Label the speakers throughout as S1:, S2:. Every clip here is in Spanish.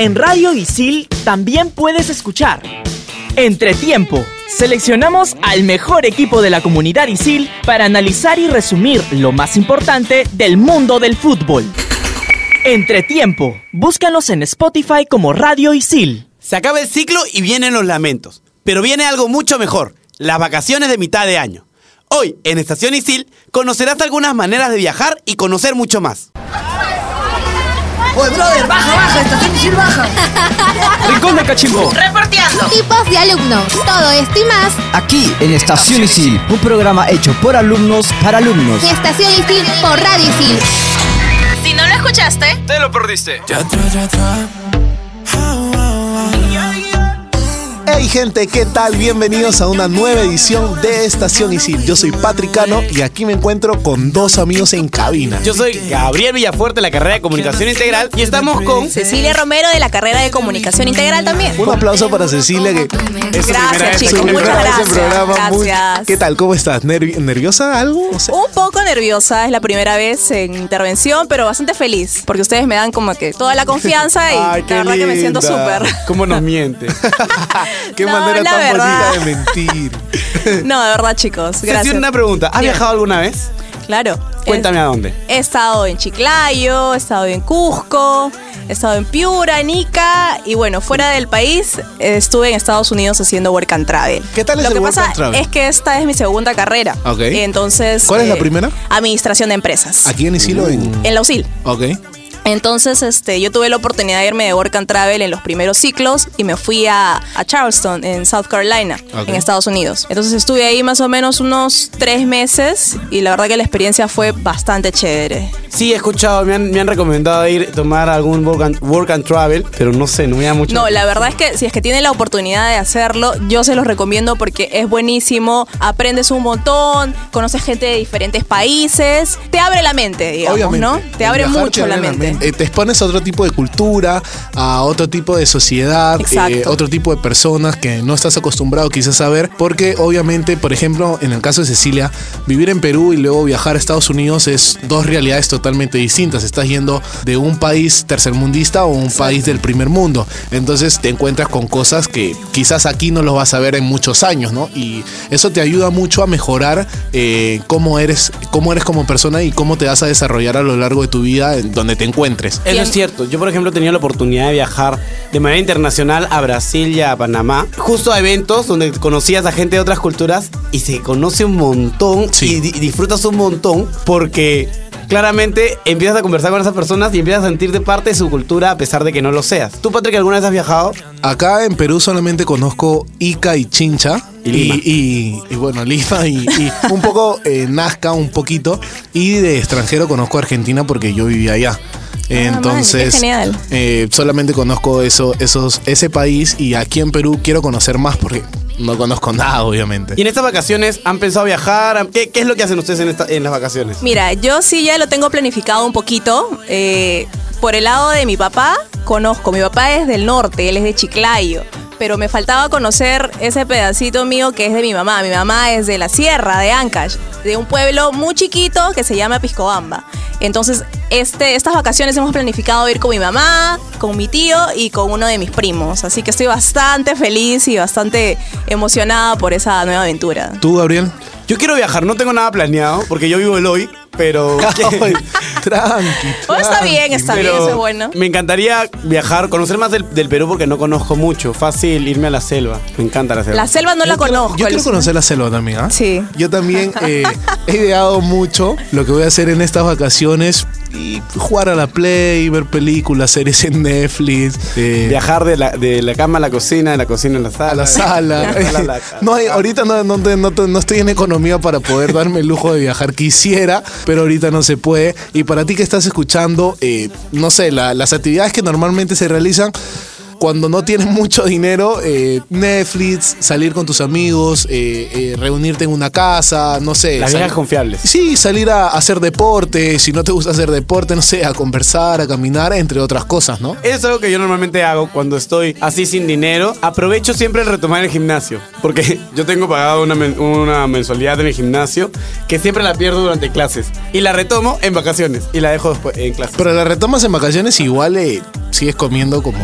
S1: En Radio Isil también puedes escuchar Entretiempo. Seleccionamos al mejor equipo de la comunidad Isil para analizar y resumir lo más importante del mundo del fútbol. Entretiempo. Búscanos en Spotify como Radio Isil.
S2: Se acaba el ciclo y vienen los lamentos. Pero viene algo mucho mejor, las vacaciones de mitad de año. Hoy, en Estación Isil, conocerás algunas maneras de viajar y conocer mucho más.
S3: Oye, brother, baja, baja, estación Isil baja.
S4: Rincón de Cachimbo.
S5: Reporteando.
S6: Tipos de alumnos. Todo esto y más
S4: Aquí en Estación Isil, un programa hecho por alumnos para alumnos.
S6: Estación Isil por Radio Isil.
S5: Si no lo escuchaste,
S4: Te lo perdiste.
S7: Hey gente, ¿qué tal? Bienvenidos a una nueva edición de Estación Isil. Yo soy Patricano y aquí me encuentro con dos amigos en cabina.
S2: Yo soy Gabriel Villafuerte de la carrera de Comunicación Integral y estamos con...
S8: Cecilia Romero de la carrera de Comunicación Integral también.
S7: Un aplauso para Cecilia que
S2: Es su primera vez
S8: Gracias
S2: en
S8: chicos,
S7: su
S8: muchas
S7: vez en
S8: gracias.
S7: programa. Muy-
S8: Gracias.
S7: ¿Qué tal? ¿Cómo estás? ¿Nervi- ¿Nerviosa algo? O sea,
S8: Un poco nerviosa, es la primera vez en intervención, pero bastante feliz, porque ustedes me dan como que toda la confianza y
S7: Ay, qué
S8: la verdad que me siento
S7: linda.
S8: súper.
S2: ¿Cómo nos miente?
S7: qué
S8: No,
S7: manera tan
S8: verdad.
S7: bonita de mentir.
S8: No, de verdad chicos, gracias.
S2: una pregunta. ¿Has
S8: Bien.
S2: viajado alguna vez?
S8: Claro.
S2: Cuéntame a dónde.
S8: He estado en Chiclayo, he estado en Cusco, he estado en Piura, en Ica y bueno, fuera del país eh, estuve en Estados Unidos haciendo work and travel.
S7: ¿Qué tal es
S8: Lo
S7: el
S8: que
S7: work
S8: pasa
S7: and travel?
S8: es que esta es mi segunda carrera.
S7: Ok.
S8: Entonces.
S7: ¿Cuál es la
S8: eh,
S7: primera?
S8: Administración de empresas.
S7: ¿Aquí en Isil o en...?
S8: En la USIL.
S7: Ok.
S8: Entonces, este, yo tuve la oportunidad de irme de Work and Travel en los primeros ciclos y me fui a, a Charleston, en South Carolina, en Estados Unidos. Entonces estuve ahí más o menos unos tres meses y la verdad que la experiencia fue bastante chévere.
S2: Sí, he escuchado, me han, me han recomendado ir tomar algún work and, work and travel, pero no sé, no me da mucho.
S8: No, la verdad es que si es que tienen la oportunidad de hacerlo, yo se los recomiendo porque es buenísimo, aprendes un montón, conoces gente de diferentes países, te abre la mente, digamos,
S7: Obviamente.
S8: ¿no? Te abre mucho la mente.
S7: Eh, te expones a otro tipo de cultura, a otro tipo de sociedad, eh, otro tipo de personas que no estás acostumbrado quizás a ver, porque obviamente, por ejemplo, en el caso de Cecilia, vivir en Perú y luego viajar a Estados Unidos es dos realidades totalmente distintas. Estás yendo de un país tercermundista o un país del primer mundo. Entonces te encuentras con cosas que quizás aquí no los vas a ver en muchos años, ¿no? Y eso te ayuda mucho a mejorar eh, cómo eres, cómo eres como persona y cómo te vas a desarrollar a lo largo de tu vida en donde te encuentres.
S2: Eso es cierto. Yo, por ejemplo, he tenido la oportunidad de viajar de manera internacional a Brasil y a Panamá, justo a eventos donde conocías a gente de otras culturas y se conoce un montón
S7: Sí.
S2: y, di- disfrutas un montón porque claramente empiezas a conversar con esas personas y empiezas a sentirte parte de su cultura a pesar de que no lo seas. ¿Tú, Patrick, alguna vez has viajado?
S7: Acá en Perú solamente conozco Ica y Chincha.
S2: Y
S7: y- y, bueno, Lima y, y un poco eh, Nazca, un poquito. Y de extranjero conozco Argentina porque yo vivía allá. Entonces,
S8: man, qué genial.
S7: eh, solamente conozco eso, esos, ese país y aquí en Perú quiero conocer más porque no conozco nada, obviamente.
S2: Y en estas vacaciones han pensado viajar. ¿Qué, qué es lo que hacen ustedes en, esta- en las vacaciones?
S8: Mira, yo sí ya lo tengo planificado un poquito. eh, por el lado de mi papá, conozco. Mi papá es del norte, él es de Chiclayo. Pero me faltaba conocer ese pedacito mío que es de mi mamá. Mi mamá es de la sierra de Ancash, de un pueblo muy chiquito que se llama Piscobamba. Entonces, este, estas vacaciones hemos planificado ir con mi mamá, con mi tío y con uno de mis primos. Así que estoy bastante feliz y bastante emocionada por esa nueva aventura.
S7: ¿Tú, Gabriel?
S2: Yo quiero viajar, no tengo nada planeado porque yo vivo el hoy, pero.
S7: Ay, tranqui.
S8: Oh, está bien, está bien, eso es bueno.
S2: Me encantaría viajar, conocer más del, del Perú porque no conozco mucho. Fácil irme a la selva. Me encanta la selva.
S8: La selva no la
S7: quiero-
S8: conozco.
S7: Yo quiero conocer la selva también, ¿ah?
S8: Sí.
S7: Yo también eh, he ideado mucho lo que voy a hacer en estas vacaciones y jugar a la Play, ver películas, series en Netflix, eh,
S2: Viajar de la, de la cama a la cocina, de la cocina a la sala.
S7: a la sala.
S2: De la sala a la-
S7: no hay, ahorita no, no, te- no te- no estoy en economía para poder darme el lujo de viajar. Quisiera, pero ahorita no se puede. Y para ti que estás escuchando, eh, no sé, la- las actividades que normalmente se realizan cuando no tienes mucho dinero, eh, Netflix, salir con tus amigos, eh, eh, reunirte en una casa, no sé.
S2: Las viejas confiables.
S7: Sí, salir a hacer deporte, si no te gusta hacer deporte, no sé, a conversar, a caminar, entre otras cosas, ¿no?
S2: Eso es algo que yo normalmente hago cuando estoy así sin dinero. Aprovecho siempre el retomar el gimnasio. Porque yo tengo pagado una, men- una mensualidad en el gimnasio que siempre la pierdo durante clases. Y la retomo en vacaciones. Y la dejo después en clases.
S7: Pero la retomas en vacaciones igual eh, sigues comiendo como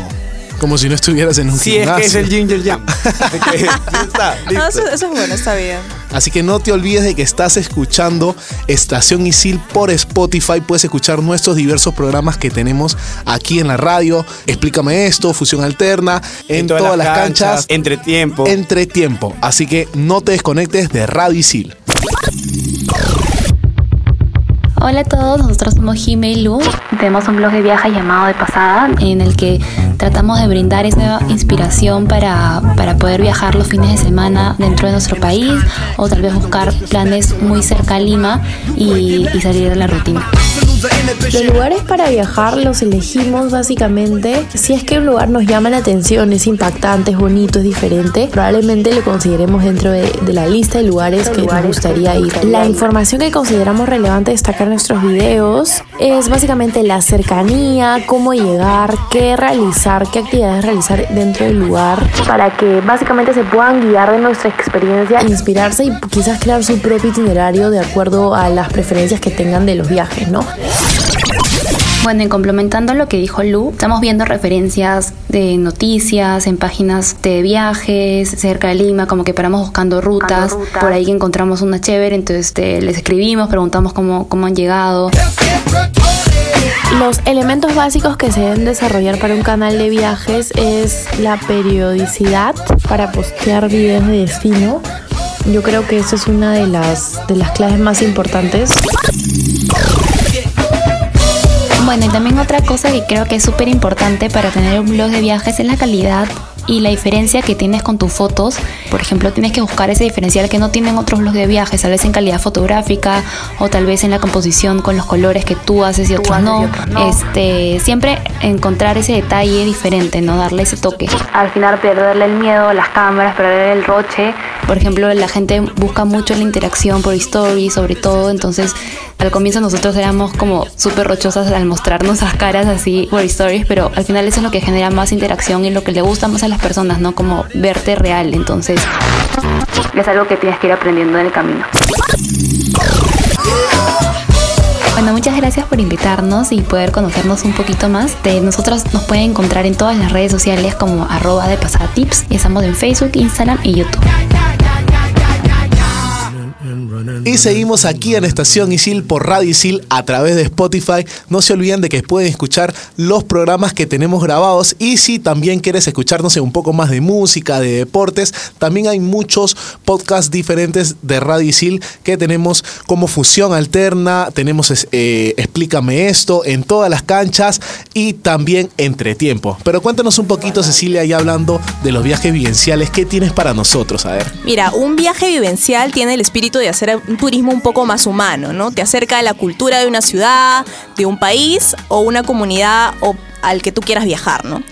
S7: como si no estuvieras en un
S2: Sí, es
S7: gimnasio.
S2: que es el Ginger Jam. Está,
S8: No, eso, eso es bueno, está bien.
S7: Así que no te olvides de que estás escuchando Estación Isil por Spotify. Puedes escuchar nuestros diversos programas que tenemos aquí en la radio. Explícame esto, Fusión Alterna, en, todas, las canchas,
S2: Entre tiempo.
S7: entre tiempo. Así que no te desconectes de Radio Isil.
S9: Hola a todos, nosotros somos Jime y Lu. Tenemos un blog de viaje llamado De Pasada, en el que tratamos de brindar esa inspiración para, para poder viajar los fines de semana dentro de nuestro país o tal vez buscar planes muy cerca a Lima y, y salir de la rutina.
S10: Los lugares para viajar los elegimos básicamente si es que un lugar nos llama la atención, es impactante, es bonito, es diferente, probablemente lo consideremos dentro de, de la lista de lugares que nos gustaría ir. La información que consideramos relevante destacar en nuestros videos es básicamente la cercanía, cómo llegar, qué realizar, qué actividades realizar dentro del lugar para que básicamente se puedan guiar de nuestra experiencia, inspirarse y quizás crear su propio itinerario de acuerdo a las preferencias que tengan de los viajes, ¿no?
S9: Bueno, y complementando lo que dijo Lu, estamos viendo referencias de noticias en páginas de viajes cerca de Lima, como que paramos buscando rutas, por ahí que encontramos una chévere, entonces este, les escribimos, preguntamos cómo, cómo han llegado.
S10: Los elementos básicos que se deben desarrollar para un canal de viajes es la periodicidad para postear videos de destino. Yo creo que eso es una de las, de las claves más importantes.
S9: Bueno, y también otra cosa que creo que es súper importante para tener un blog de viajes es la calidad y la diferencia que tienes con tus fotos. Por ejemplo, tienes que buscar ese diferencial que no tienen otros blogs de viajes, tal vez en calidad fotográfica o tal vez en la composición con los colores que tú haces y otros no. Este, siempre encontrar ese detalle diferente, no darle ese toque. Al final perderle el miedo a las cámaras, perder el roche. Por ejemplo, la gente busca mucho la interacción por stories, sobre todo, entonces al comienzo nosotros éramos como súper rochosas al mostrarnos las caras así por stories, pero al final eso es lo que genera más interacción y lo que le gusta más a las personas, ¿no? Como verte real, entonces es algo que tienes que ir aprendiendo en el camino. Bueno, muchas gracias por invitarnos y poder conocernos un poquito más. De nosotros nos pueden encontrar en todas las redes sociales como arroba de pasatips. Estamos en Facebook, Instagram y YouTube.
S7: Y seguimos aquí en Estación Isil por Radio Isil a través de Spotify. No se olviden de que pueden escuchar los programas que tenemos grabados. Y si también quieres escucharnos un poco más de música, de deportes, también hay muchos podcasts diferentes de Radio Isil que tenemos como Fusión Alterna, tenemos eh, Explícame esto en todas las canchas y también Entre Tiempo. Pero cuéntanos un poquito, Cecilia, ya hablando de los viajes vivenciales, ¿qué tienes para nosotros? A ver.
S8: Mira, un viaje vivencial tiene el espíritu de hacer turismo un poco más humano, ¿no? Te acerca a la cultura de una ciudad, de un país o una comunidad o al que tú quieras viajar, ¿no?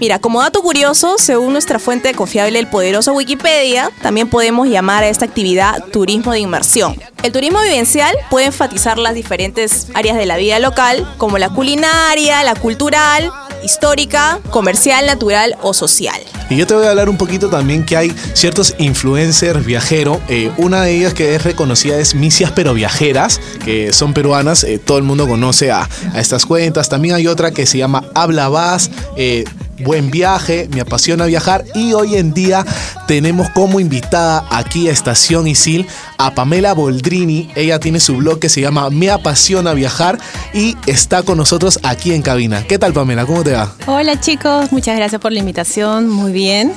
S8: Mira, como dato curioso, según nuestra fuente confiable, el poderoso Wikipedia, también podemos llamar a esta actividad turismo de inmersión. El turismo vivencial puede enfatizar las diferentes áreas de la vida local, como la culinaria, la cultural, histórica, comercial, natural o social.
S7: Y yo te voy a hablar un poquito también que hay ciertos influencers viajeros. Eh, una de ellas que es reconocida es Misias Pero Viajeras, que son peruanas. eh, todo el mundo conoce a, a, estas cuentas. También hay otra que se llama Habla Vas. Eh, Buen viaje, me apasiona viajar y hoy en día tenemos como invitada aquí a Estación Isil a Pamela Boldrini. Ella tiene su blog que se llama Me apasiona viajar y está con nosotros aquí en cabina. ¿Qué tal Pamela? ¿Cómo te va?
S11: Hola chicos, muchas gracias por la invitación, muy bien.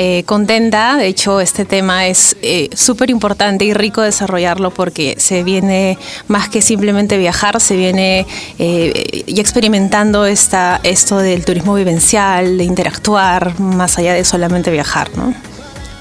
S11: Eh, contenta, de hecho este tema es eh, súper importante y rico desarrollarlo porque se viene más que simplemente viajar, se viene eh, y experimentando esta, esto del turismo vivencial, de interactuar más allá de solamente viajar. ¿no?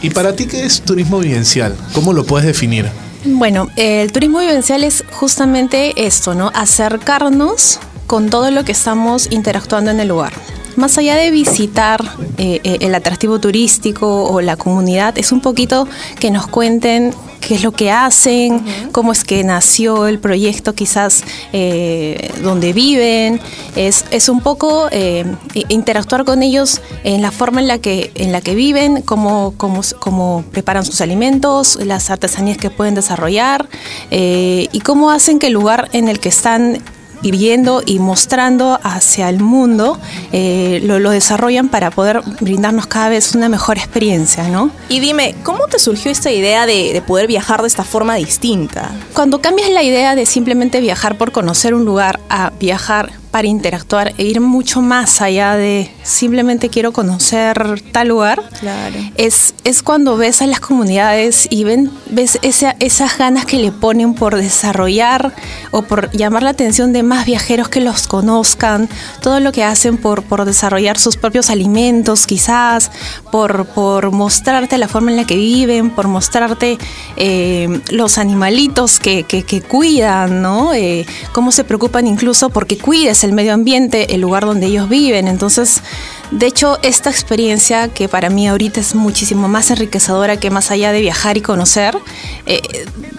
S7: ¿Y para ti qué es turismo vivencial? ¿Cómo lo puedes definir?
S11: Bueno, el turismo vivencial es justamente esto, ¿no? Acercarnos con todo lo que estamos interactuando en el lugar más allá de visitar eh, el atractivo turístico o la comunidad, es un poquito que nos cuenten qué es lo que hacen, uh -huh. cómo es que nació el proyecto, quizás eh, donde viven. Es, es un poco eh, interactuar con ellos en la forma en la que, en la que viven, cómo, cómo, cómo preparan sus alimentos, las artesanías que pueden desarrollar eh, y cómo hacen que el lugar en el que están viviendo y mostrando hacia el mundo, eh, lo, lo desarrollan para poder brindarnos cada vez una mejor experiencia, ¿no?
S8: Y dime, ¿cómo te surgió esta idea de, de poder viajar de esta forma distinta?
S11: Cuando cambias la idea de simplemente viajar por conocer un lugar a viajar para interactuar e ir mucho más allá de simplemente quiero conocer tal lugar,
S8: Claro.
S11: es, es cuando ves a las comunidades y ven, ves esa- esas ganas que le ponen por desarrollar o por llamar la atención de más viajeros que los conozcan, todo lo que hacen por, por desarrollar sus propios alimentos quizás, por, por mostrarte la forma en la que viven, por mostrarte eh, los animalitos que, que- que cuidan, ¿no? Eh, cómo se preocupan incluso porque cuides el medio ambiente, el lugar donde ellos viven. Entonces, de hecho, esta experiencia que para mí ahorita es muchísimo más enriquecedora que más allá de viajar y conocer, eh,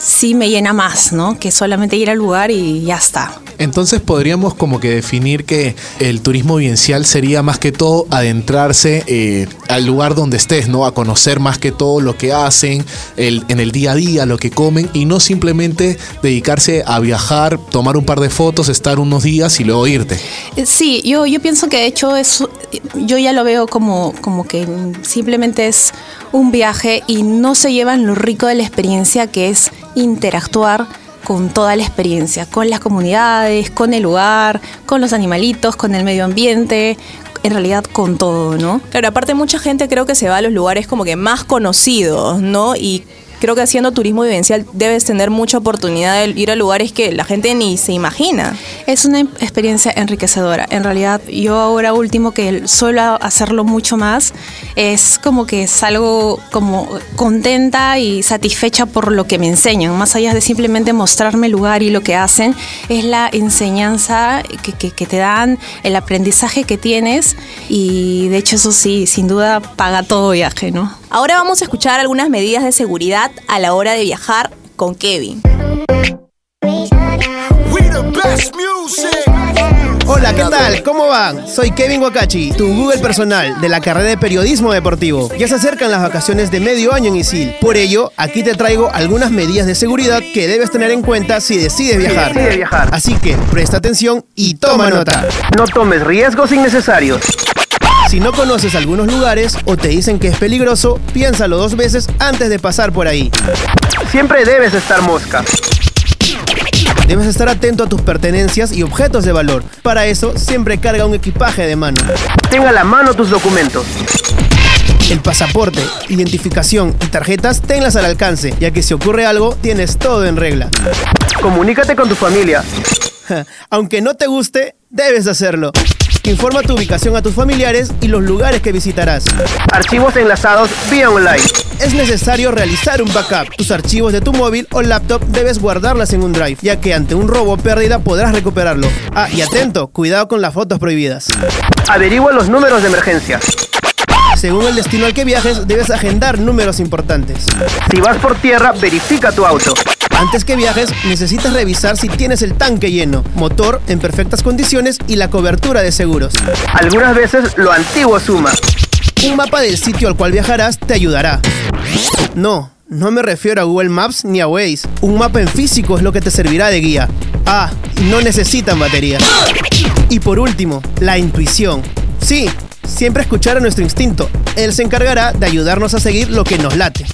S11: sí me llena más, ¿no? Que solamente ir al lugar y ya está.
S7: Entonces podríamos como que definir que el turismo vivencial sería más que todo adentrarse eh, al lugar donde estés, ¿no? A conocer más que todo lo que hacen el- en el día a día, lo que comen y no simplemente dedicarse a viajar, tomar un par de fotos, estar unos días y luego irte.
S11: Eh, Sí, yo, yo pienso que de hecho es, yo ya lo veo como, como que simplemente es un viaje y no se llevan lo rico de la experiencia que es interactuar con toda la experiencia, con las comunidades, con el lugar, con los animalitos, con el medio ambiente, en realidad con todo, ¿no?
S8: Claro, aparte mucha gente creo que se va a los lugares como que más conocidos, ¿no? Y creo que haciendo turismo vivencial debes tener mucha oportunidad de ir a lugares que la gente ni se imagina.
S11: Es una experiencia enriquecedora. En realidad, yo ahora último que suelo hacerlo mucho más, es como que salgo como contenta y satisfecha por lo que me enseñan. Más allá de simplemente mostrarme el lugar y lo que hacen, es la enseñanza que- que te dan, el aprendizaje que tienes y de hecho eso sí, sin duda paga todo viaje, ¿no?
S8: Ahora vamos a escuchar algunas medidas de seguridad a la hora de viajar con Kevin.
S12: Hola, ¿qué tal? ¿Cómo van? Soy Kevin Wakachi, tu Google personal de la carrera de periodismo deportivo. Ya se acercan las vacaciones de medio año en Isil. Por ello, aquí te traigo algunas medidas de seguridad que debes tener en cuenta si decides viajar.
S13: decides viajar.
S12: Así que presta atención y toma nota.
S13: No tomes riesgos innecesarios.
S12: Si no conoces algunos lugares o te dicen que es peligroso, piénsalo dos veces antes de pasar por ahí.
S13: Siempre debes estar mosca.
S12: Debes estar atento a tus pertenencias y objetos de valor. Para eso, siempre carga un equipaje de mano.
S13: Tenga a la mano tus documentos.
S12: El pasaporte, identificación y tarjetas tenlas al alcance, ya que si ocurre algo, tienes todo en regla.
S13: Comunícate con tu familia.
S12: Aunque no te guste, debes hacerlo. Informa tu ubicación a tus familiares y los lugares que visitarás.
S13: Archivos enlazados vía online.
S12: Es necesario realizar un backup. Tus archivos de tu móvil o laptop debes guardarlas en un drive, ya que ante un robo o pérdida podrás recuperarlo. Ah, y atento, cuidado con las fotos prohibidas.
S13: Averigua los números de emergencia.
S12: Según el destino al que viajes, debes agendar números importantes.
S13: Si vas por tierra, verifica tu auto.
S12: Antes que viajes, necesitas revisar si tienes el tanque lleno, motor en perfectas condiciones y la cobertura de seguros.
S13: Algunas veces lo antiguo suma.
S12: Un mapa del sitio al cual viajarás te ayudará. No, no me refiero a Google Maps ni a Waze. Un mapa en físico es lo que te servirá de guía. Ah, no necesitan batería. Y por último, la intuición. Sí, siempre escuchar a nuestro instinto. Él se encargará de ayudarnos a seguir lo que nos late.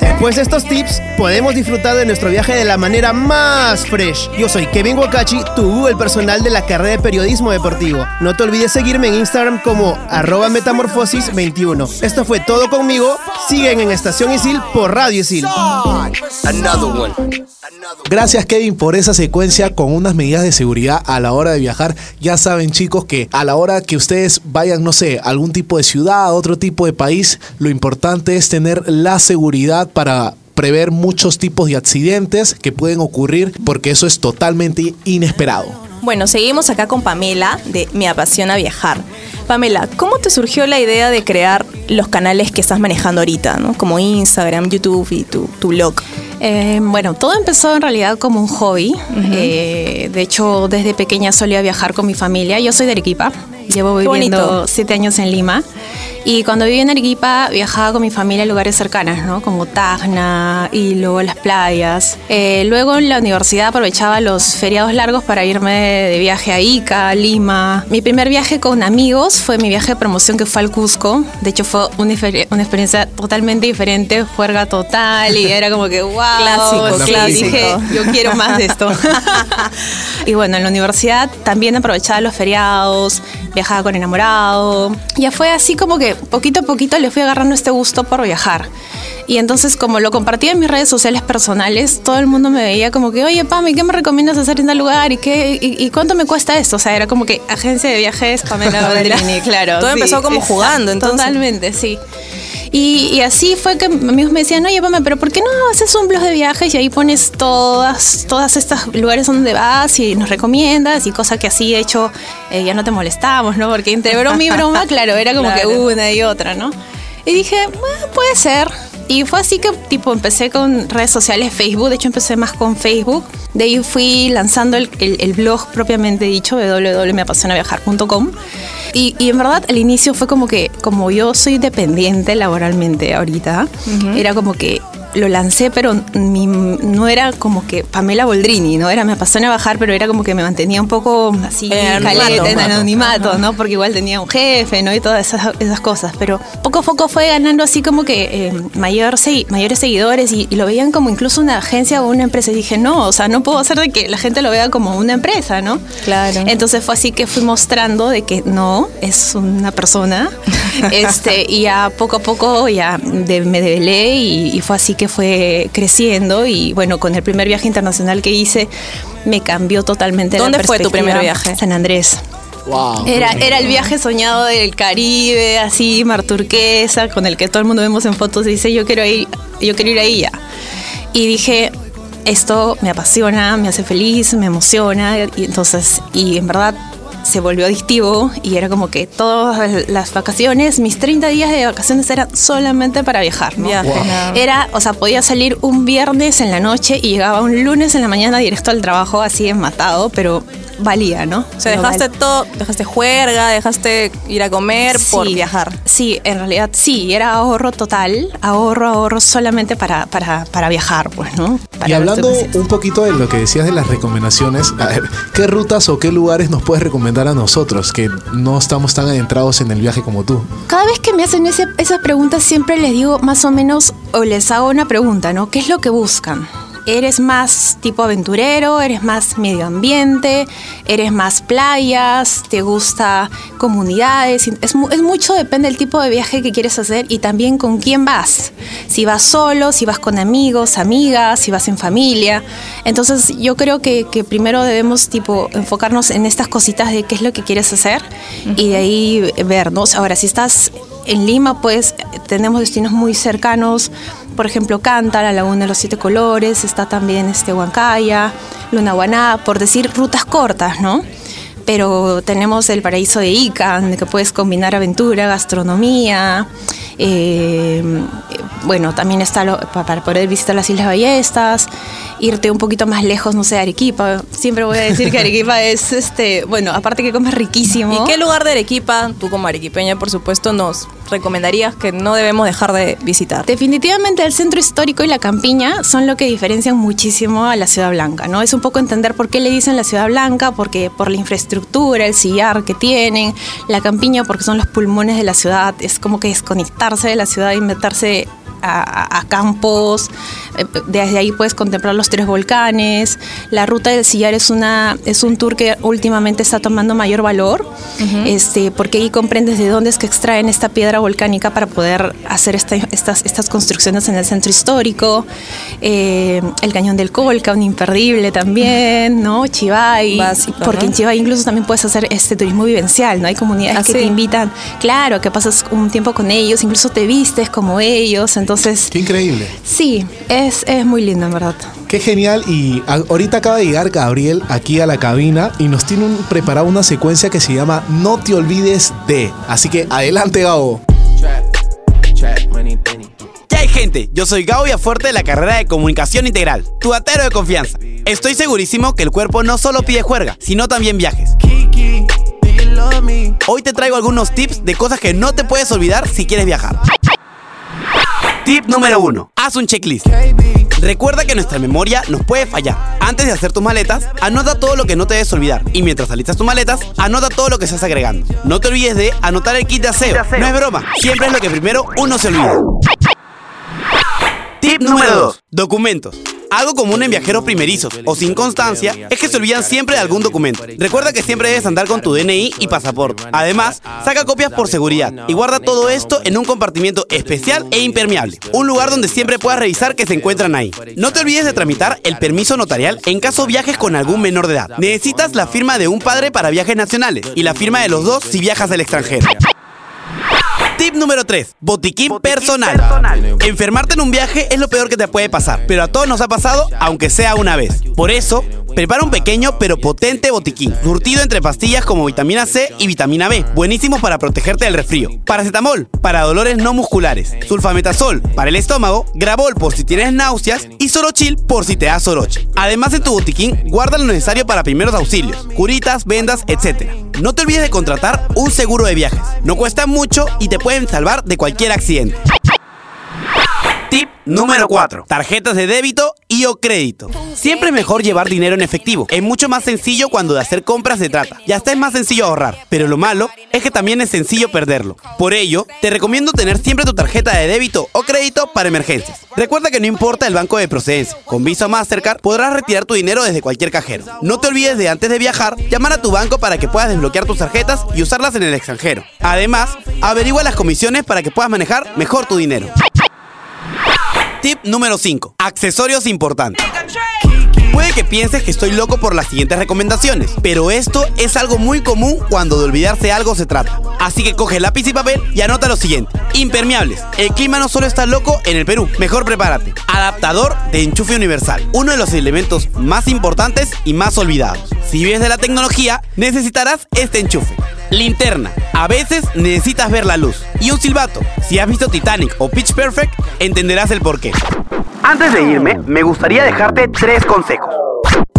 S12: Después de estos tips, podemos disfrutar de nuestro viaje de la manera más fresh. Yo soy Kevin Wakachi, tu Google personal de la carrera de periodismo deportivo. No te olvides seguirme en Instagram como arroba metamorfosis21. Esto fue todo conmigo. Siguen en Estación Isil por Radio Isil.
S7: Gracias Kevin por esa secuencia con unas medidas de seguridad a la hora de viajar. Ya saben chicos que a la hora que ustedes vayan, no sé, a algún tipo de ciudad, a otro tipo de país, lo importante es tener la seguridad para prever muchos tipos de accidentes que pueden ocurrir porque eso es totalmente inesperado.
S8: Bueno, seguimos acá con Pamela de Me apasiona viajar. Pamela, ¿cómo te surgió la idea de crear los canales que estás manejando ahorita, ¿no? como Instagram, YouTube y tu, tu blog?
S11: Eh, bueno, todo empezó en realidad como un hobby. Eh, de hecho, desde pequeña solía viajar con mi familia. Yo soy de Arequipa. Llevo viviendo siete años en Lima. Y cuando vivía en Arequipa viajaba con mi familia a lugares cercanos, ¿no? Como Tacna y luego las playas. Eh, luego en la universidad aprovechaba los feriados largos para irme de viaje a Ica, Lima. Mi primer viaje con amigos fue mi viaje de promoción que fue al Cusco. De hecho fue una, una experiencia totalmente diferente, juerga total y era como que wow.
S8: Clásico,
S11: sí,
S8: clásico.
S11: Dije, yo quiero más de esto. y bueno, en la universidad también aprovechaba los feriados, viajaba con enamorado. Ya fue así como que poquito a poquito le fui agarrando este gusto por viajar. Y entonces como lo compartía en mis redes sociales personales, todo el mundo me veía como que, oye, Pami, ¿qué me recomiendas hacer en tal lugar? ¿Y, qué, y, y cuánto me cuesta esto? O sea, era como que agencia de viajes Pamela claro.
S8: Todo empezó como jugando, entonces.
S11: Totalmente, sí. Y, y así fue que amigos me decían, oye, Pame, pero ¿por qué no haces un blog de viajes y ahí pones todas, todas estos lugares donde vas y nos recomiendas y cosa que así, de hecho, eh, ya no te molestamos, ¿no? Porque entre broma y broma, claro, era como que una y otra, ¿no? Y dije, bueno, puede ser. Y fue así que tipo empecé con redes sociales, Facebook, de hecho empecé más con Facebook. De ahí fui lanzando el, el- el blog propiamente dicho, www.meapasionaviajar.com. Y, y en verdad al inicio fue como que, como yo soy dependiente laboralmente ahorita, era como que lo lancé, pero mi- no era como que Pamela Boldrini, ¿no? Era me apasiona bajar, pero era como que me mantenía un poco así
S8: En anonimato.
S11: caleta, en anonimato, ¿no? Porque igual tenía un jefe, ¿no? Y todas esas, esas cosas. Pero poco a poco fue ganando así como que eh, mayor segui- mayores seguidores y, y lo veían como incluso una agencia o una empresa. Y dije, no, o sea, no puedo hacer de que la gente lo vea como una empresa, ¿no?
S8: Claro.
S11: Entonces fue así que fui mostrando de que no, es una persona. este, y ya poco a poco ya de- me develé y, y fue así que fue creciendo. Y bueno, con el primer viaje internacional que hice, me cambió totalmente
S8: ¿Dónde
S11: la
S8: fue tu primer viaje?
S11: San Andrés.
S7: Wow.
S11: Era, era el viaje soñado del Caribe, así, mar turquesa, con el que todo el mundo vemos en fotos y dice, yo quiero ir, yo quiero ir ahí ya. Y dije, esto me apasiona, me hace feliz, me emociona, y entonces, y en verdad se volvió adictivo y era como que todas las vacaciones, mis 30 días de vacaciones eran solamente para viajar, ¿no?
S8: Viaje.
S11: Era, o sea, podía salir un viernes en la noche y llegaba un lunes en la mañana directo al trabajo, así enmatado, pero valía, ¿no?
S8: O sea,
S11: Pero
S8: dejaste
S11: val-
S8: todo, dejaste juerga, dejaste ir a comer por
S11: Sí,
S8: viajar.
S11: Sí, en realidad sí, era ahorro total, ahorro, ahorro solamente para, para, para viajar, pues, ¿no? Para
S7: Y hablando un poquito de lo que decías de las recomendaciones, a ver, ¿qué rutas o qué lugares nos puedes recomendar a nosotros que no estamos tan adentrados en el viaje como tú?
S11: Cada vez que me hacen ese- esas preguntas siempre les digo más o menos o les hago una pregunta, ¿no? ¿Qué es lo que buscan? ¿Eres más tipo aventurero? ¿Eres más medio ambiente? ¿Eres más playas? ¿Te gusta comunidades? Es, mu- es mucho, depende del tipo de viaje que quieres hacer y también con quién vas. Si vas solo, si vas con amigos, amigas, si vas en familia. Entonces yo creo que, que primero debemos tipo enfocarnos en estas cositas de qué es lo que quieres hacer y de ahí vernos. Ahora, si estás en Lima, pues tenemos destinos muy cercanos. Por ejemplo, Canta, la Laguna de los Siete Colores, está también este Huancaya, Lunahuaná, por decir rutas cortas, ¿no? Pero tenemos el paraíso de Ica, donde puedes combinar aventura, gastronomía. eh, bueno, también está para poder visitar las Islas Ballestas, irte un poquito más lejos, no sé, Arequipa. Siempre voy a decir que Arequipa es, este, bueno, aparte que comes riquísimo.
S8: ¿Y qué lugar de Arequipa, tú como arequipeña, por supuesto, nos recomendarías que no debemos dejar de visitar?
S11: Definitivamente el centro histórico y la campiña son lo que diferencian muchísimo a la Ciudad Blanca, ¿no? Es un poco entender por qué le dicen la Ciudad Blanca, porque por la infraestructura, el sillar que tienen, la campiña porque son los pulmones de la ciudad, es como que desconectarse de la ciudad y meterse a, a- campos, eh, desde ahí puedes contemplar los tres volcanes, la ruta del sillar es, una, es un tour que últimamente está tomando mayor valor, este, porque ahí comprendes de dónde es que extraen esta piedra volcánica para poder hacer esta- estas, estas construcciones en el centro histórico, eh, el cañón del Colca, un imperdible también, ¿no? Chivay,
S8: Básico,
S11: porque
S8: ¿no?
S11: en Chivay incluso también puedes hacer este turismo vivencial, ¿no? Hay comunidades
S8: Ah,
S11: que
S8: sí.
S11: te invitan, claro, que pasas un tiempo con ellos, incluso te vistes como ellos, entonces
S7: Qué increíble.
S11: sí, es, es muy lindo en verdad.
S7: Qué genial y a- ahorita acaba de llegar Gabriel aquí a la cabina y nos tiene un- preparado una secuencia que se llama No te olvides de. Así que adelante Gabo.
S2: ¿Qué hay gente? Yo soy Gao Fuerte de la carrera de Comunicación Integral, tu atero de confianza. Estoy segurísimo que el cuerpo no solo pide juerga, sino también viajes. Hoy te traigo algunos tips de cosas que no te puedes olvidar si quieres viajar. Tip número 1. Haz un checklist. Recuerda que nuestra memoria nos puede fallar. Antes de hacer tus maletas, anota todo lo que no te debes olvidar. Y mientras alistas tus maletas, anota todo lo que estás agregando. No te olvides de anotar el kit de aseo. No es broma, siempre es lo que primero uno se olvida. Tip número 2. Documentos. Algo común en viajeros primerizos o sin constancia es que se olvidan siempre de algún documento. Recuerda que siempre debes andar con tu DNI y pasaporte. Además, saca copias por seguridad y guarda todo esto en un compartimiento especial e impermeable. Un lugar donde siempre puedas revisar que se encuentran ahí. No te olvides de tramitar el permiso notarial en caso viajes con algún menor de edad. Necesitas la firma de un padre para viajes nacionales y la firma de los dos si viajas al extranjero. Tip número 3. Botiquín, personal. Enfermarte en un viaje es lo peor que te puede pasar, pero a todos nos ha pasado, aunque sea una vez. Por eso, prepara un pequeño pero potente botiquín, surtido entre pastillas como vitamina C y vitamina B, buenísimos para protegerte del resfrío. Paracetamol, para dolores no musculares. Sulfametasol, para el estómago. Gravol, por si tienes náuseas. Y Sorochil, por si te da soroche. Además, en tu botiquín, guarda lo necesario para primeros auxilios, curitas, vendas, etc. No te olvides de contratar un seguro de viajes. No cuesta mucho y te pueden salvar de cualquier accidente. Tip número 4. Tarjetas de débito y o crédito. Siempre es mejor llevar dinero en efectivo. Es mucho más sencillo cuando de hacer compras se trata. Y hasta es más sencillo ahorrar. Pero lo malo es que también es sencillo perderlo. Por ello, te recomiendo tener siempre tu tarjeta de débito o crédito para emergencias. Recuerda que no importa el banco de procedencia. Con Visa o Mastercard podrás retirar tu dinero desde cualquier cajero. No te olvides de antes de viajar, llamar a tu banco para que puedas desbloquear tus tarjetas y usarlas en el extranjero. Además, averigua las comisiones para que puedas manejar mejor tu dinero. Tip número 5. Accesorios importantes. Puede que pienses que estoy loco por las siguientes recomendaciones, pero esto es algo muy común cuando de olvidarse algo se trata. Así que coge lápiz y papel y anota lo siguiente. Impermeables. El clima no solo está loco en el Perú, mejor prepárate. Adaptador de enchufe universal. Uno de los elementos más importantes y más olvidados. Si vives de la tecnología, necesitarás este enchufe. Linterna. A veces necesitas ver la luz. Y un silbato. Si has visto Titanic o Pitch Perfect, entenderás el porqué.
S13: Antes de irme, me gustaría dejarte tres consejos.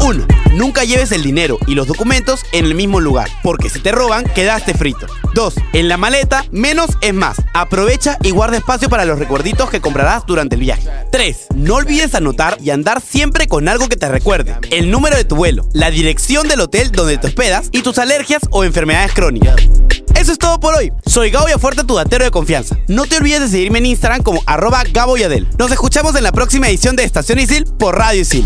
S2: 1. Nunca lleves el dinero y los documentos en el mismo lugar, porque si te roban, quedaste frito. 2. En la maleta, menos es más. Aprovecha y guarda espacio para los recuerditos que comprarás durante el viaje. 3. No olvides anotar y andar siempre con algo que te recuerde. El número de tu vuelo, la dirección del hotel donde te hospedas y tus alergias o enfermedades crónicas. Eso es todo por hoy. Soy Gabo Fuerte, tu datero de confianza. No te olvides de seguirme en Instagram como arroba Gabo Yadel. Nos escuchamos en la próxima edición de Estación Isil por Radio Isil.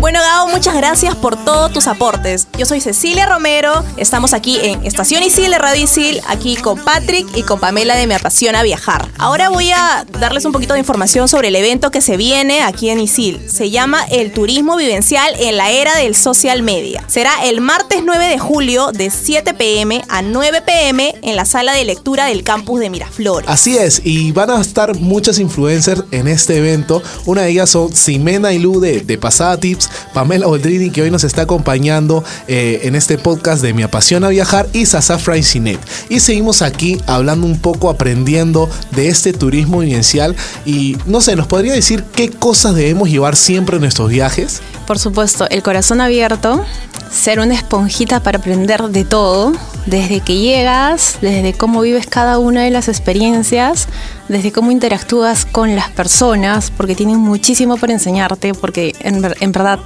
S8: Bueno, Gabo, muchas gracias por todos tus aportes. Yo soy Cecilia Romero, estamos aquí en Estación Isil de Radio Isil, aquí con Patrick y con Pamela de Me Apasiona Viajar. Ahora voy a darles un poquito de información sobre el evento que se viene aquí en Isil. Se llama El Turismo Vivencial en la Era del Social Media. Será el martes 9 de julio de 7 pm a 9 pm en la sala de lectura del campus de Miraflores.
S7: Así es, y van a estar muchas influencers en este evento. Una de ellas son Ximena y Lu de, de Pasada Tips, Pamela Oldrini, que hoy nos está acompañando eh, en este podcast de Mi Apasiona Viajar, y Sasa Francinet. Y seguimos aquí hablando un poco, aprendiendo de este turismo vivencial. Y no sé, ¿nos podría decir qué cosas debemos llevar siempre en nuestros viajes?
S11: Por supuesto, el corazón abierto, ser una esponjita para aprender de todo, desde que llegas, desde cómo vives cada una de las experiencias, desde cómo interactúas con las personas, porque tienen muchísimo por enseñarte, porque en, ver- en verdad,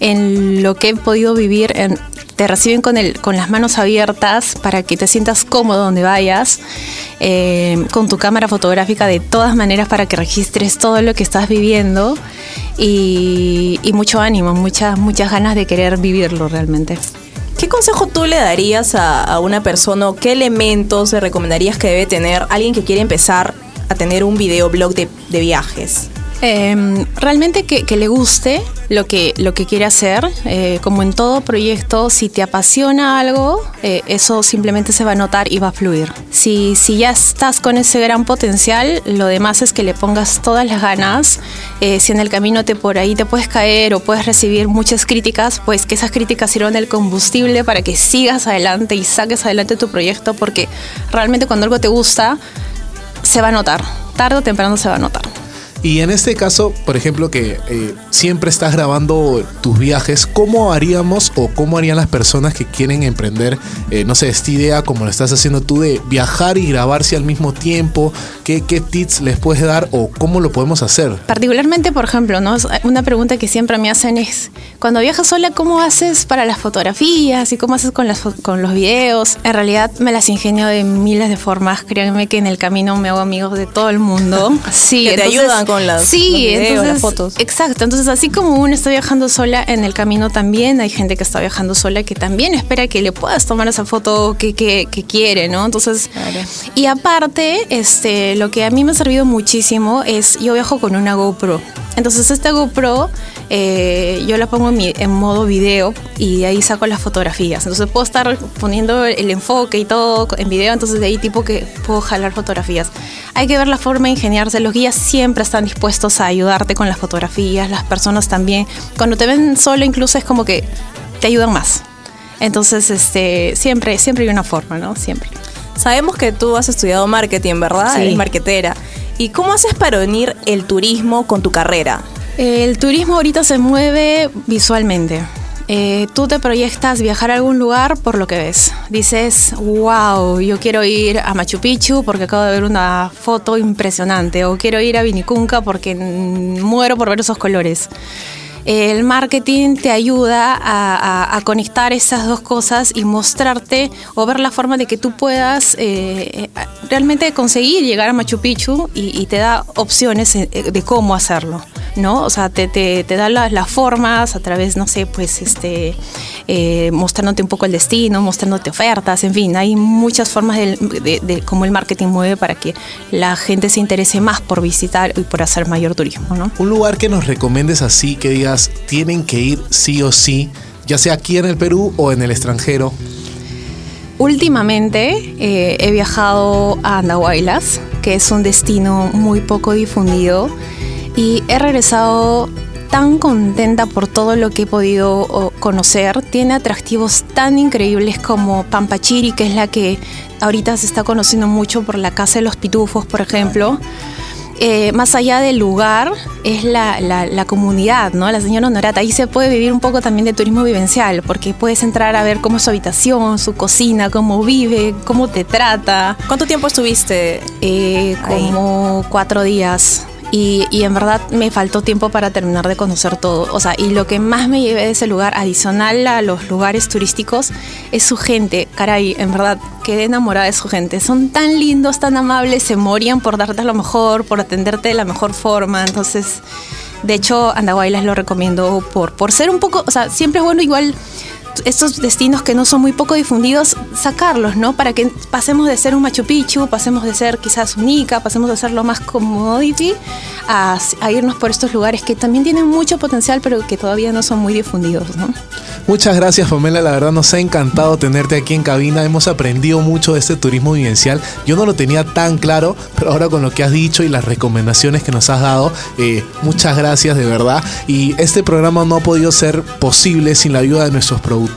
S11: en lo que he podido vivir, te reciben con, el, con las manos abiertas para que te sientas cómodo donde vayas, eh, con tu cámara fotográfica de todas maneras para que registres todo lo que estás viviendo y, mucho ánimo, muchas, muchas ganas de querer vivirlo realmente.
S8: ¿Qué consejo tú le darías a, a una persona o qué elementos le recomendarías que debe tener alguien que quiere empezar a tener un videoblog de, de viajes?
S11: Eh, realmente que, que le guste lo que, lo que quiere hacer. Eh, como en todo proyecto, si te apasiona algo, eh, eso simplemente se va a notar y va a fluir. Si, si ya estás con ese gran potencial, lo demás es que le pongas todas las ganas. Eh, si en el camino te por ahí te puedes caer o puedes recibir muchas críticas, pues que esas críticas sirvan del combustible para que sigas adelante y saques adelante tu proyecto, porque realmente cuando algo te gusta, se va a notar. Tarde o temprano se va a notar.
S7: Y en este caso, por ejemplo, que eh, siempre estás grabando tus viajes, ¿cómo haríamos o cómo harían las personas que quieren emprender, eh, no sé, esta idea como lo estás haciendo tú de viajar y grabarse al mismo tiempo? ¿Qué, ¿Qué tips les puedes dar o cómo lo podemos hacer?
S11: Particularmente, por ejemplo, ¿no? una pregunta que siempre me hacen es, cuando viajas sola, ¿cómo haces para las fotografías y cómo haces con, las, con los videos? En realidad me las ingenio de miles de formas. Créanme que en el camino me hago amigos de todo el mundo.
S8: Sí, que te ayudan con las,
S11: sí,
S8: los las fotos.
S11: Exacto. Entonces, así como uno está viajando sola en el camino, también hay gente que está viajando sola que también espera que le puedas tomar esa foto que, que, quiere, ¿no? Entonces, y aparte, este, lo que a mí me ha servido muchísimo es, yo viajo con una GoPro. Entonces, esta GoPro eh, yo la pongo en, en, modo video y ahí saco las fotografías. Entonces puedo estar poniendo el enfoque y todo en video, entonces de ahí tipo que puedo jalar fotografías. Hay que ver la forma de ingeniarse. Los guías siempre están dispuestos a ayudarte con las fotografías, las personas también. Cuando te ven solo incluso es como que te ayudan más. Entonces, este, siempre, siempre hay una forma, ¿no? Siempre.
S8: Sabemos que tú has estudiado marketing, ¿verdad?
S11: Sí.
S8: Eres marketera. ¿Y cómo haces para unir el turismo con tu carrera?
S11: El turismo ahorita se mueve visualmente. Eh, tú te proyectas viajar a algún lugar por lo que ves. Dices, wow, yo quiero ir a Machu Picchu porque acabo de ver una foto impresionante. O quiero ir a Vinicunca porque muero por ver esos colores el marketing te ayuda a, conectar esas dos cosas y mostrarte o ver la forma de que tú puedas eh, realmente conseguir llegar a Machu Picchu y, te da opciones eh, de cómo hacerlo. ¿no? O sea, te, te, da las, formas a través, no sé, pues, este, eh, mostrándote un poco el destino, mostrándote ofertas, en fin, hay muchas formas de, de, cómo el marketing mueve para que la gente se interese más por visitar y por hacer mayor turismo, ¿no?
S7: Un lugar que nos recomiendes así, que digas, tienen que ir sí o sí, ya sea aquí en el Perú o en el extranjero.
S11: Últimamente eh, he viajado a Andahuaylas, que es un destino muy poco difundido y he regresado tan contenta por todo lo que he podido conocer. Tiene atractivos tan increíbles como Pampachiri, que es la que ahorita se está conociendo mucho por la Casa de los Pitufos, por ejemplo. Eh, más allá del lugar, es la, la, comunidad, ¿no? La señora Honorata. Ahí se puede vivir un poco también de turismo vivencial, porque puedes entrar a ver cómo es su habitación, su cocina, cómo vive, cómo te trata.
S8: ¿Cuánto tiempo estuviste?
S11: Eh, como cuatro días. Y, en verdad me faltó tiempo para terminar de conocer todo. O sea, y lo que más me llevé de ese lugar, adicional a los lugares turísticos, es su gente. Caray, en verdad, quedé enamorada de su gente. Son tan lindos, tan amables, se morían por darte lo mejor, por atenderte de la mejor forma. Entonces, de hecho, Andahuaylas lo recomiendo por, por ser un poco, o sea, siempre es bueno igual estos destinos que no son muy poco difundidos, sacarlos, ¿no? Para que pasemos de ser un Machu Picchu, pasemos de ser quizás un Ica, pasemos de ser lo más commodity, a, irnos por estos lugares que también tienen mucho potencial, pero que todavía no son muy difundidos, ¿no?
S7: Muchas gracias, Pamela. La verdad nos ha encantado tenerte aquí en cabina. Hemos aprendido mucho de este turismo vivencial. Yo no lo tenía tan claro, pero ahora con lo que has dicho y las recomendaciones que nos has dado, eh, muchas gracias de verdad. Y este programa no ha podido ser posible sin la ayuda de nuestros productores,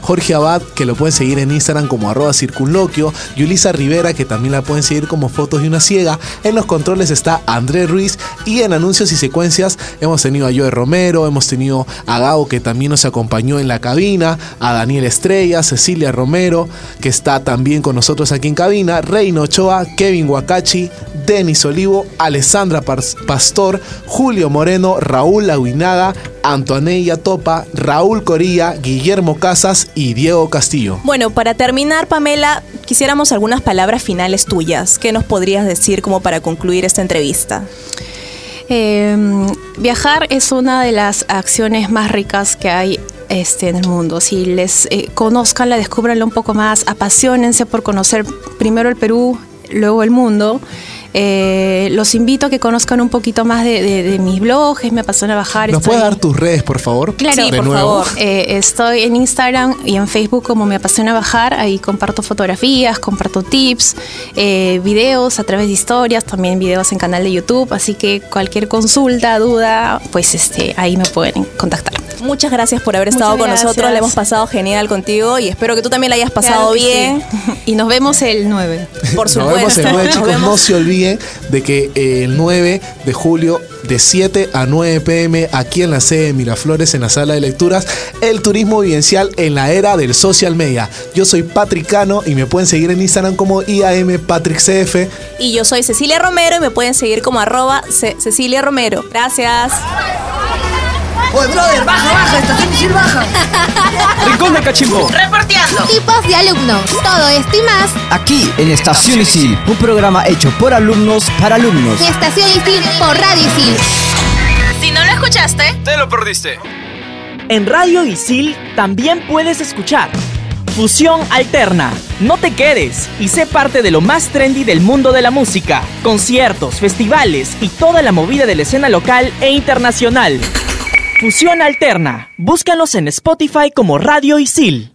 S7: Jorge Abad, que lo pueden seguir en Instagram como arroba circunloquio, Yulisa Rivera, que también la pueden seguir como fotos de una ciega. En los controles está André Ruiz y en anuncios y secuencias hemos tenido a Joe Romero, hemos tenido a Gao, que también nos acompañó en la cabina, a Daniel Estrella, Cecilia Romero, que está también con nosotros aquí en cabina, Reino Ochoa, Kevin Wakachi, Denis Olivo, Alessandra Pastor, Julio Moreno, Raúl Aguinaga, Antonella Topa, Raúl Corilla, Guillermo Casas y Diego Castillo.
S8: Bueno, para terminar, Pamela, quisiéramos algunas palabras finales tuyas. ¿Qué nos podrías decir como para concluir esta entrevista?
S11: Em, viajar es una de las acciones más ricas que hay este, en el mundo. Si les eh, conozcan, la descubranla un poco más, apasionense por conocer primero el Perú, luego el mundo. Eh, los invito a que conozcan un poquito más de, mis blogs, me apasiona bajar.
S7: ¿Nos puedes dar tus redes, por favor?
S11: Claro, por favor. Eh, estoy en Instagram y en Facebook como me apasiona bajar, ahí comparto fotografías, comparto tips, videos a través de historias, también videos en canal de YouTube, así que cualquier consulta, duda, pues este, ahí me pueden contactar.
S8: Muchas gracias por haber estado
S11: Muchas
S8: con nosotros. Le hemos pasado genial contigo y espero que tú también la hayas pasado
S11: Claro
S8: bien.
S11: Y nos vemos el 9.
S8: Por
S7: Nos
S8: supuesto.
S7: vemos el 9,
S8: Nos
S7: chicos. No se olviden de que eh, el 9 de julio, de 7 a 9 pm, aquí en la sede de Miraflores, en la sala de lecturas, el turismo vivencial en la era del social media. Yo soy Patrick Cano y me pueden seguir en Instagram como IAMPatrickCF.
S8: Y yo soy Cecilia Romero y me pueden seguir como arroba Ce- Cecilia Romero. Gracias.
S3: Oye, brother, baja, baja, estación Isil baja.
S1: Rincón del Cachimbo.
S5: Reporteando.
S6: Tipos de alumnos. Todo esto y más
S4: Aquí en Estación Isil, un programa hecho por alumnos para alumnos.
S6: en Estación Isil por Radio Isil.
S5: Si no lo escuchaste,
S1: Te lo perdiste. En Radio Isil también puedes escuchar Fusión Alterna. No te quedes y sé parte de lo más trendy del mundo de la música. Conciertos, festivales y toda la movida de la escena local e internacional. Fusión Alterna. Búscanos en Spotify como Radio Isil.